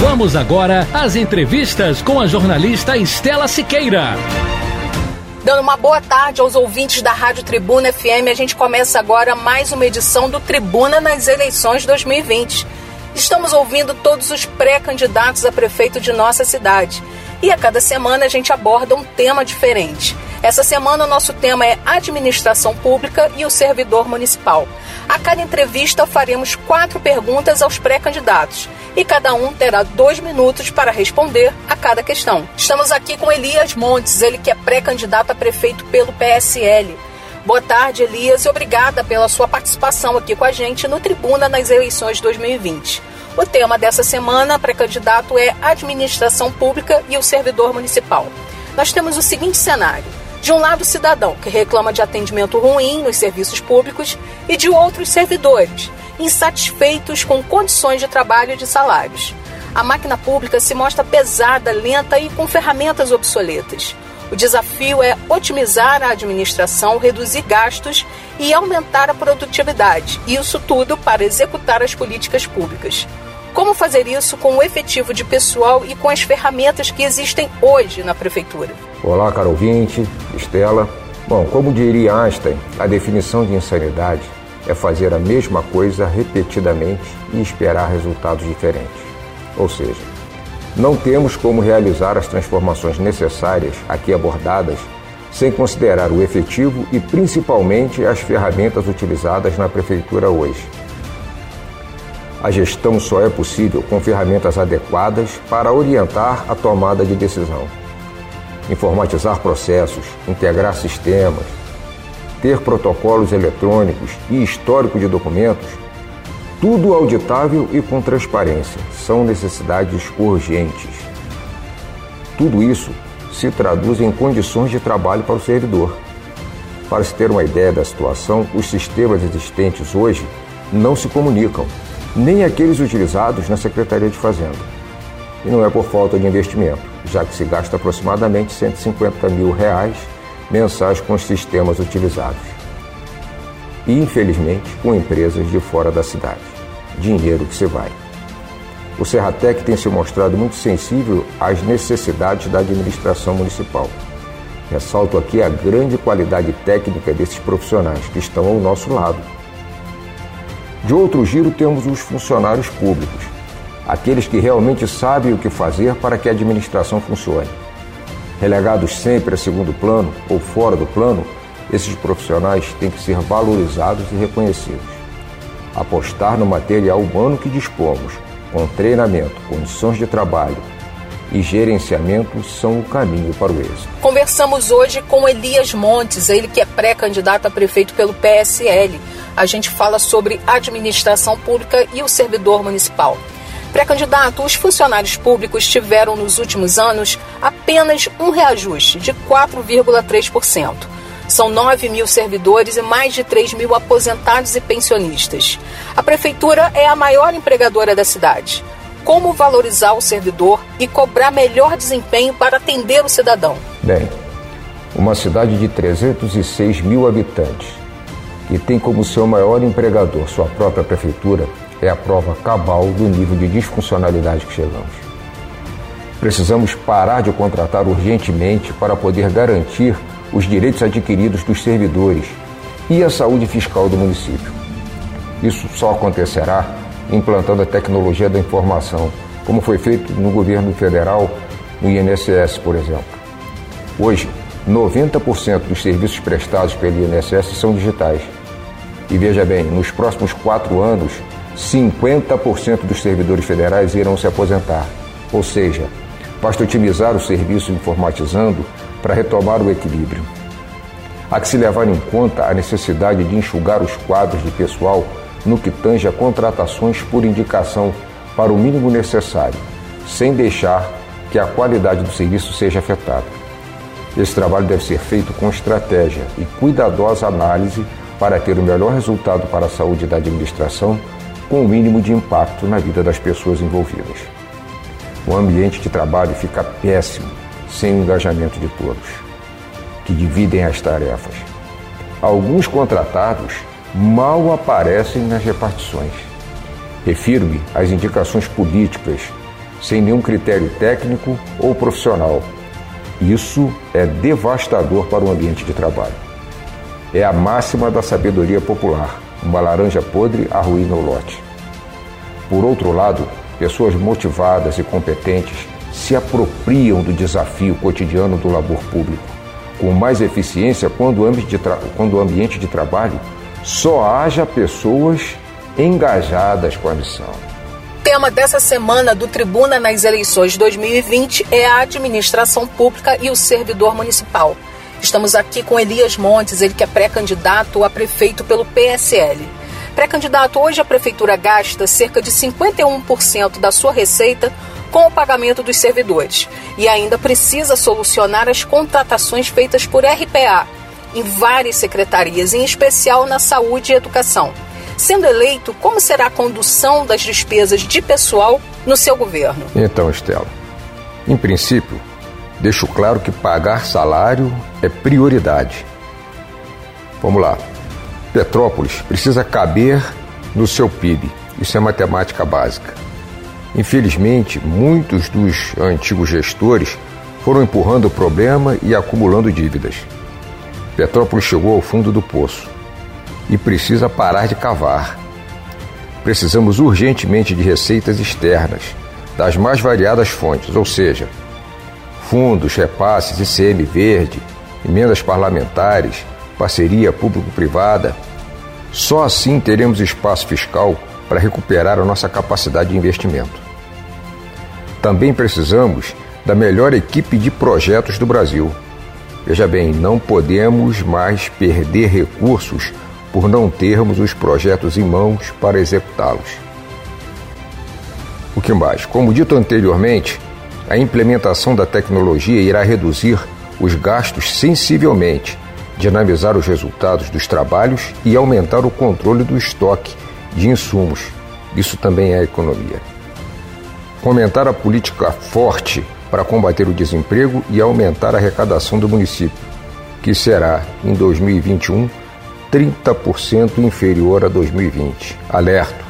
Vamos agora às entrevistas com a jornalista Estela Siqueira. Dando uma boa tarde aos ouvintes da Rádio Tribuna FM, a gente começa agora mais uma edição do Tribuna nas eleições 2020. Estamos ouvindo todos os pré-candidatos a prefeito de nossa cidade. E a cada semana a gente aborda um tema diferente. Essa semana o nosso tema é administração pública e o servidor municipal. A cada entrevista faremos quatro perguntas aos pré-candidatos e cada um terá dois minutos para responder a cada questão. Estamos aqui com Elias Montes, ele que é pré-candidato a prefeito pelo PSL. Boa tarde, Elias, e obrigada pela sua participação aqui com a gente no Tribuna nas eleições 2020. O tema dessa semana, pré-candidato, é Administração Pública e o Servidor Municipal. Nós temos o seguinte cenário. De um lado, o cidadão, que reclama de atendimento ruim nos serviços públicos, e de outros, servidores, insatisfeitos com condições de trabalho e de salários. A máquina pública se mostra pesada, lenta e com ferramentas obsoletas. O desafio é otimizar a administração, reduzir gastos e aumentar a produtividade. Isso tudo para executar as políticas públicas. Como fazer isso com o efetivo de pessoal e com as ferramentas que existem hoje na prefeitura? Olá, caro ouvinte, Estela. Bom, como diria Einstein, a definição de insanidade é fazer a mesma coisa repetidamente e esperar resultados diferentes. Ou seja, não temos como realizar as transformações necessárias aqui abordadas sem considerar o efetivo e principalmente as ferramentas utilizadas na prefeitura hoje. A gestão só é possível com ferramentas adequadas para orientar a tomada de decisão. Informatizar processos, integrar sistemas, ter protocolos eletrônicos e histórico de documentos, tudo auditável e com transparência, são necessidades urgentes. Tudo isso se traduz em condições de trabalho para o servidor. Para se ter uma ideia da situação, os sistemas existentes hoje não se comunicam nem aqueles utilizados na Secretaria de Fazenda. E não é por falta de investimento, já que se gasta aproximadamente 150 mil reais mensais com os sistemas utilizados. E, infelizmente, com empresas de fora da cidade. Dinheiro que se vai. O Serratec tem se mostrado muito sensível às necessidades da administração municipal. Ressalto aqui a grande qualidade técnica desses profissionais que estão ao nosso lado de outro giro, temos os funcionários públicos, aqueles que realmente sabem o que fazer para que a administração funcione. Relegados sempre a segundo plano ou fora do plano, esses profissionais têm que ser valorizados e reconhecidos. Apostar no material humano que dispomos, com treinamento, condições de trabalho e gerenciamento são o caminho para o êxito. Conversamos hoje com Elias Montes, ele que é pré-candidato a prefeito pelo PSL a gente fala sobre administração pública e o servidor municipal. Pré-candidato, os funcionários públicos tiveram nos últimos anos apenas um reajuste de 4,3%. São 9 mil servidores e mais de 3 mil aposentados e pensionistas. A prefeitura é a maior empregadora da cidade. Como valorizar o servidor e cobrar melhor desempenho para atender o cidadão? Bem, uma cidade de 306 mil habitantes e tem como seu maior empregador sua própria prefeitura, é a prova cabal do nível de disfuncionalidade que chegamos. Precisamos parar de contratar urgentemente para poder garantir os direitos adquiridos dos servidores e a saúde fiscal do município. Isso só acontecerá implantando a tecnologia da informação, como foi feito no governo federal, no INSS, por exemplo. Hoje, 90% dos serviços prestados pelo INSS são digitais e veja bem, nos próximos quatro anos, 50% dos servidores federais irão se aposentar. Ou seja, basta otimizar o serviço informatizando para retomar o equilíbrio. Há que se levar em conta a necessidade de enxugar os quadros de pessoal no que tange a contratações por indicação para o mínimo necessário, sem deixar que a qualidade do serviço seja afetada. Esse trabalho deve ser feito com estratégia e cuidadosa análise para ter o melhor resultado para a saúde da administração, com o mínimo de impacto na vida das pessoas envolvidas. O ambiente de trabalho fica péssimo sem o engajamento de todos, que dividem as tarefas. Alguns contratados mal aparecem nas repartições. Refiro-me às indicações políticas, sem nenhum critério técnico ou profissional. Isso é devastador para o ambiente de trabalho. É a máxima da sabedoria popular: uma laranja podre arruína o lote. Por outro lado, pessoas motivadas e competentes se apropriam do desafio cotidiano do labor público, com mais eficiência quando o ambiente de, trabalho só haja pessoas engajadas com a missão. O tema dessa semana do Tribuna nas eleições 2020 é a administração pública e o servidor municipal. Estamos aqui com Elias Montes, ele que é pré-candidato a prefeito pelo PSL. Pré-candidato, hoje a prefeitura gasta cerca de 51% da sua receita com o pagamento dos servidores e ainda precisa solucionar as contratações feitas por RPA em várias secretarias, em especial na saúde e educação. Sendo eleito, como será a condução das despesas de pessoal no seu governo? Então, Estela, em princípio, deixo claro que pagar salário é prioridade. Vamos lá. Petrópolis precisa caber no seu PIB. Isso é matemática básica. Infelizmente, muitos dos antigos gestores foram empurrando o problema e acumulando dívidas. Petrópolis chegou ao fundo do poço e precisa parar de cavar. Precisamos urgentemente de receitas externas, das mais variadas fontes, ou seja, fundos, repasses, ICM verde, emendas parlamentares, parceria público-privada. Só assim teremos espaço fiscal para recuperar a nossa capacidade de investimento. Também precisamos da melhor equipe de projetos do Brasil. Veja bem, não podemos mais perder recursos por não termos os projetos em mãos para executá-los. O que mais? Como dito anteriormente, a implementação da tecnologia irá reduzir os gastos sensivelmente, dinamizar os resultados dos trabalhos e aumentar o controle do estoque de insumos. Isso também é economia fomentar a política forte para combater o desemprego e aumentar a arrecadação do município, que será, em 2021, 30% inferior a 2020. Alerto: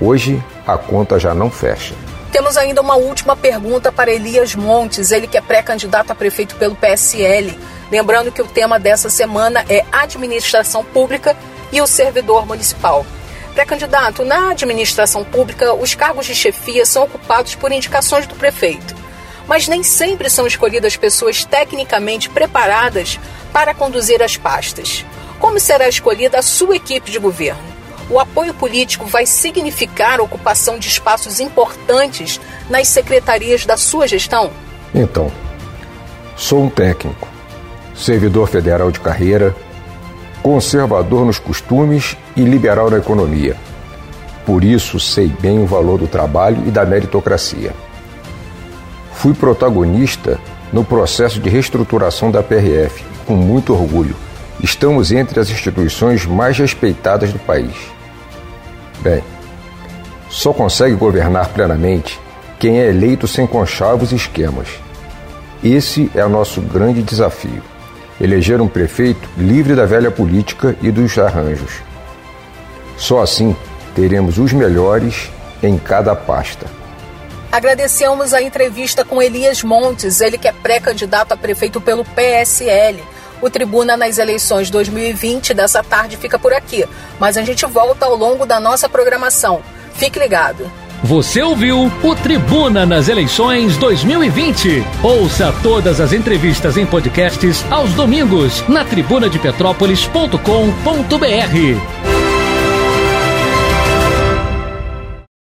hoje a conta já não fecha. Temos ainda uma última pergunta para Elias Montes, ele que é pré-candidato a prefeito pelo PSL. Lembrando que o tema dessa semana é administração pública e o servidor municipal. Pré-candidato, na administração pública, os cargos de chefia são ocupados por indicações do prefeito. Mas nem sempre são escolhidas pessoas tecnicamente preparadas para conduzir as pastas. Como será escolhida a sua equipe de governo? O apoio político vai significar ocupação de espaços importantes nas secretarias da sua gestão? Então, sou um técnico, servidor federal de carreira, conservador nos costumes e liberal na economia. Por isso sei bem o valor do trabalho e da meritocracia. Fui protagonista no processo de reestruturação da PRF, com muito orgulho. Estamos entre as instituições mais respeitadas do país. Bem, só consegue governar plenamente quem é eleito sem conchavos e esquemas. Esse é o nosso grande desafio eleger um prefeito livre da velha política e dos arranjos. Só assim teremos os melhores em cada pasta. Agradecemos a entrevista com Elias Montes, ele que é pré-candidato a prefeito pelo PSL. O Tribuna nas eleições 2020 dessa tarde fica por aqui, mas a gente volta ao longo da nossa programação. Fique ligado. Você ouviu o Tribuna nas Eleições 2020. Ouça todas as entrevistas em podcasts aos domingos na tribunadepetrópolis.com.br.